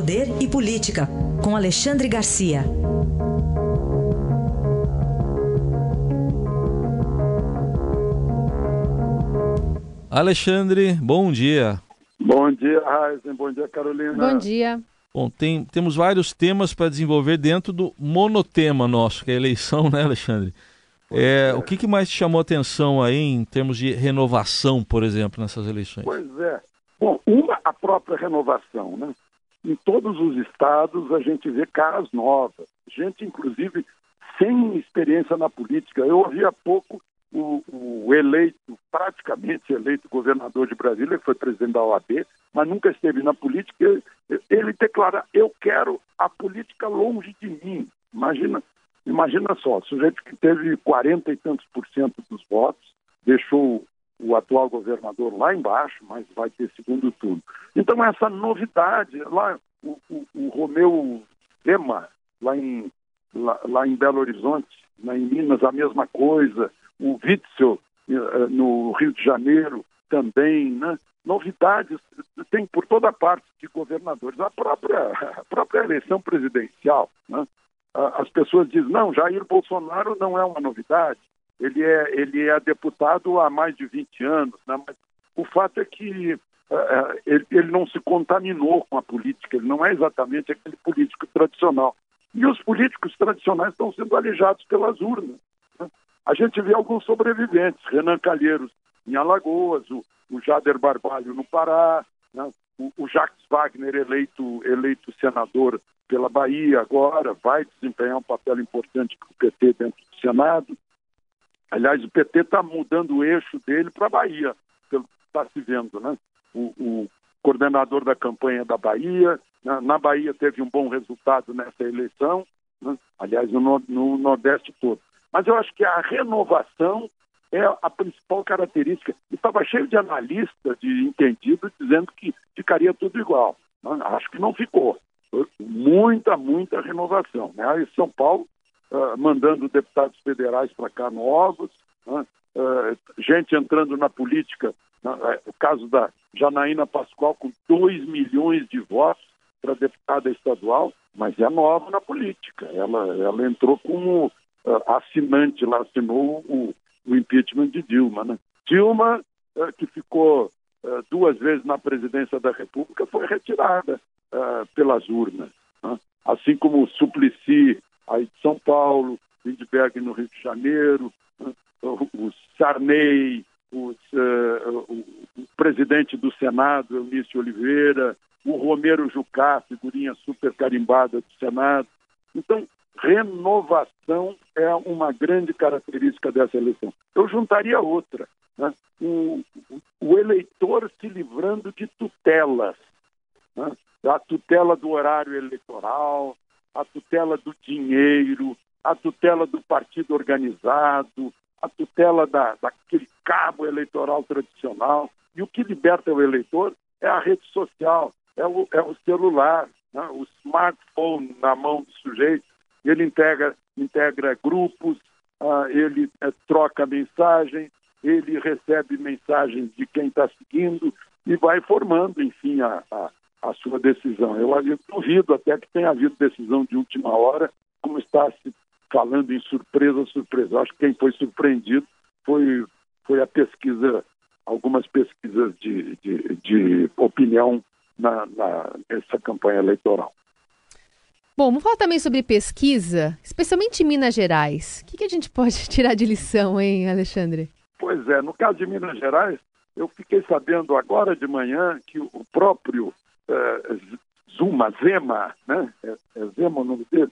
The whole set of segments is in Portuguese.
Poder e Política, com Alexandre Garcia. Alexandre, bom dia. Bom dia, Raíssen. Bom dia, Carolina. Bom dia. Bom, tem, temos vários temas para desenvolver dentro do monotema nosso, que é a eleição, né, Alexandre? É, é. O que, que mais te chamou atenção aí em termos de renovação, por exemplo, nessas eleições? Pois é. Bom, uma, a própria renovação, né? Em todos os estados a gente vê caras novas, gente, inclusive, sem experiência na política. Eu ouvi há pouco o, o, eleito, praticamente eleito governador de Brasília, que foi presidente da OAB, mas nunca esteve na política, ele, declara: Eu quero a política longe de mim. Imagina, imagina só, sujeito que teve 40 e tantos por cento dos votos, deixou o atual governador lá embaixo, mas vai ter segundo turno. Então, essa novidade, lá, o, o, o Romeu Zema, lá em, lá, lá em Belo Horizonte, lá em Minas, a mesma coisa o Witzel eh, no Rio de Janeiro também, né? Novidades tem por toda parte de governadores. A própria, a própria eleição presidencial, né? As pessoas dizem, não, Jair Bolsonaro não é uma novidade, ele é, ele é deputado há mais de 20 anos, né? o fato é que uh, ele, ele não se contaminou com a política, ele não é exatamente aquele político tradicional. E os políticos tradicionais estão sendo alijados pelas urnas. A gente vê alguns sobreviventes, Renan Calheiros em Alagoas, o, o Jader Barbalho no Pará, né? o, o Jacques Wagner eleito, eleito senador pela Bahia agora, vai desempenhar um papel importante para o PT dentro do Senado. Aliás, o PT está mudando o eixo dele para a Bahia, pelo que está se vendo, né? O, o, coordenador da campanha da Bahia, na, né? na Bahia teve um bom resultado nessa eleição, né? aliás, no, no Nordeste todo. Mas eu acho que a renovação é a principal característica. E estava cheio de analistas, de entendidos, dizendo que ficaria tudo igual. Acho que não ficou. Muita, muita renovação. Né? São Paulo uh, mandando deputados federais para cá novos, uh, gente entrando na política, uh, o caso da Janaína Pascoal com 2 milhões de votos para deputada estadual, mas é nova na política. Ela, ela entrou como uh, assinante lá, assinou o, o impeachment de Dilma. Né? Dilma, uh, que ficou uh, duas vezes na presidência da República, foi retirada pelas urnas. Né? Assim como Suplicy, aí de São Paulo, Lindbergh no Rio de Janeiro, o Sarney, os, o, o presidente do Senado, Eunício Oliveira, o Romero Jucá, figurinha super carimbada do Senado. Então, renovação é uma grande característica dessa eleição. Eu juntaria outra, né? o, o, eleitor se livrando de tutelas, né? a tutela do horário eleitoral, a tutela do dinheiro, a tutela do partido organizado, a tutela da, daquele cabo eleitoral tradicional. E o que liberta o eleitor é a rede social, é o, é o celular, né? o smartphone na mão do sujeito ele integra, integra grupos, uh, ele uh, troca mensagem, ele recebe mensagens de quem está seguindo e vai formando, enfim, a, a, a sua decisão. Eu, eu duvido até que tenha havido decisão de última hora, como está se falando em surpresa, surpresa. Eu acho que quem foi surpreendido foi, foi a pesquisa, algumas pesquisas de, de, de opinião na, na, nessa campanha eleitoral. Bom, vamos falar também sobre pesquisa, especialmente em Minas Gerais. O que, que a gente pode tirar de lição, hein, Alexandre? Pois é, no caso de Minas Gerais, eu fiquei sabendo agora de manhã que o próprio é, Zuma, Zema, né? É, é Zema o nome dele?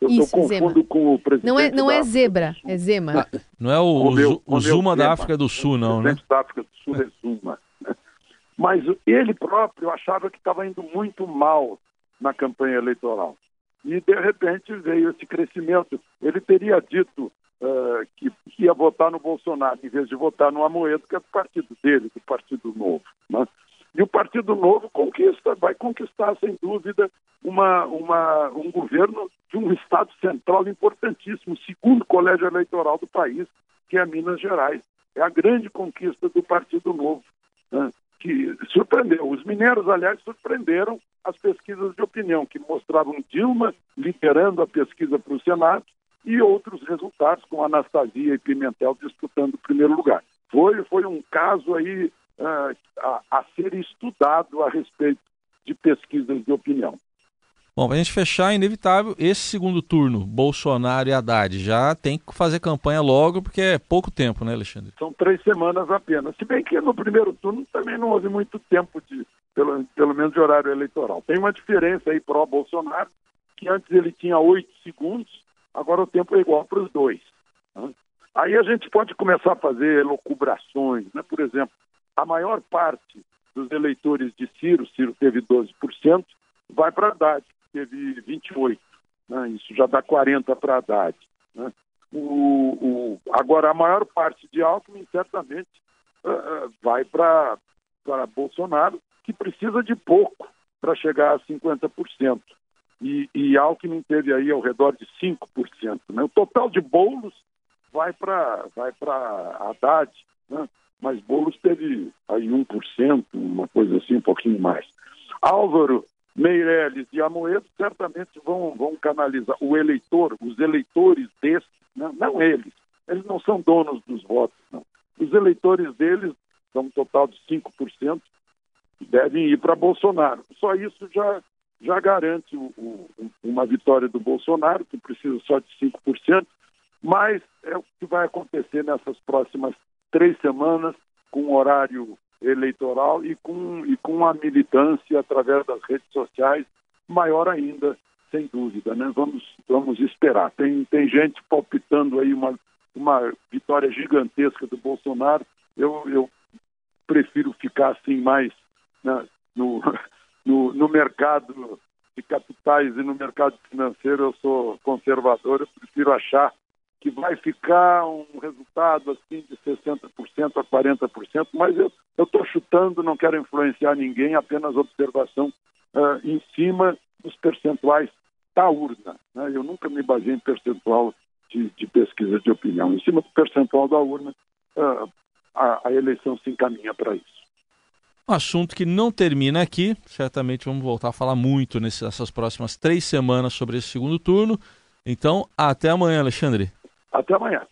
Eu, Isso, eu confundo Zema. com o presidente. Não é, não é zebra, é Zema. Ah, não é o, o, o Zuma Zema, da África do Sul, não, né? O da África do Sul é Zuma. Né? Mas ele próprio achava que estava indo muito mal na campanha eleitoral. E, de repente, veio esse crescimento. Ele teria dito uh, que ia votar no Bolsonaro, em vez de votar no Amoedo, que é do partido dele, do Partido Novo. Né? E o Partido Novo conquista, vai conquistar, sem dúvida, uma, uma, um governo de um Estado central importantíssimo, segundo colégio eleitoral do país, que é Minas Gerais. É a grande conquista do Partido Novo. Né? que surpreendeu. Os mineiros, aliás, surpreenderam as pesquisas de opinião, que mostravam Dilma liderando a pesquisa para o Senado e outros resultados, com Anastasia e Pimentel disputando o primeiro lugar. Foi, foi um caso aí uh, a, a ser estudado a respeito de pesquisas de opinião. Bom, para a gente fechar, é inevitável, esse segundo turno, Bolsonaro e Haddad, já tem que fazer campanha logo, porque é pouco tempo, né, Alexandre? São três semanas apenas. Se bem que no primeiro turno também não houve muito tempo, de, pelo, pelo menos de horário eleitoral. Tem uma diferença aí pró-Bolsonaro, que antes ele tinha oito segundos, agora o tempo é igual para os dois. Né? Aí a gente pode começar a fazer locubrações, né? Por exemplo, a maior parte dos eleitores de Ciro, Ciro teve 12%, vai para Haddad teve 28. Né? Isso já dá 40 para a Haddad. Né? O, o, agora, a maior parte de Alckmin certamente uh, vai para Bolsonaro, que precisa de pouco para chegar a 50%. E, e Alckmin teve aí ao redor de 5%. Né? O total de bolos vai para vai Haddad, né? Mas Boulos teve aí 1%, uma coisa assim, um pouquinho mais. Álvaro Meirelles e Amoedo certamente vão, vão canalizar o eleitor, os eleitores desses, né? não eles, eles não são donos dos votos, não. Os eleitores deles, são um total de 5%, devem ir para Bolsonaro. Só isso já, já garante o, o, uma vitória do Bolsonaro, que precisa só de 5%, mas é o que vai acontecer nessas próximas três semanas, com horário eleitoral e com, e com a militância através das redes sociais maior ainda, sem dúvida. Né? Vamos, vamos esperar. Tem, tem gente palpitando aí uma, uma vitória gigantesca do Bolsonaro. Eu, eu prefiro ficar assim mais né, no, no, no mercado de capitais e no mercado financeiro. Eu sou conservador, eu prefiro achar que vai ficar um resultado assim de 60% a 40%, mas eu estou chutando, não quero influenciar ninguém, apenas observação uh, em cima dos percentuais da urna. Né? Eu nunca me baseei em percentual de, de, pesquisa de opinião. Em cima do percentual da urna, uh, a, a eleição se encaminha para isso. Um assunto que não termina aqui, certamente vamos voltar a falar muito nessas próximas três semanas sobre esse segundo turno. Então, até amanhã, Alexandre. Até amanhã.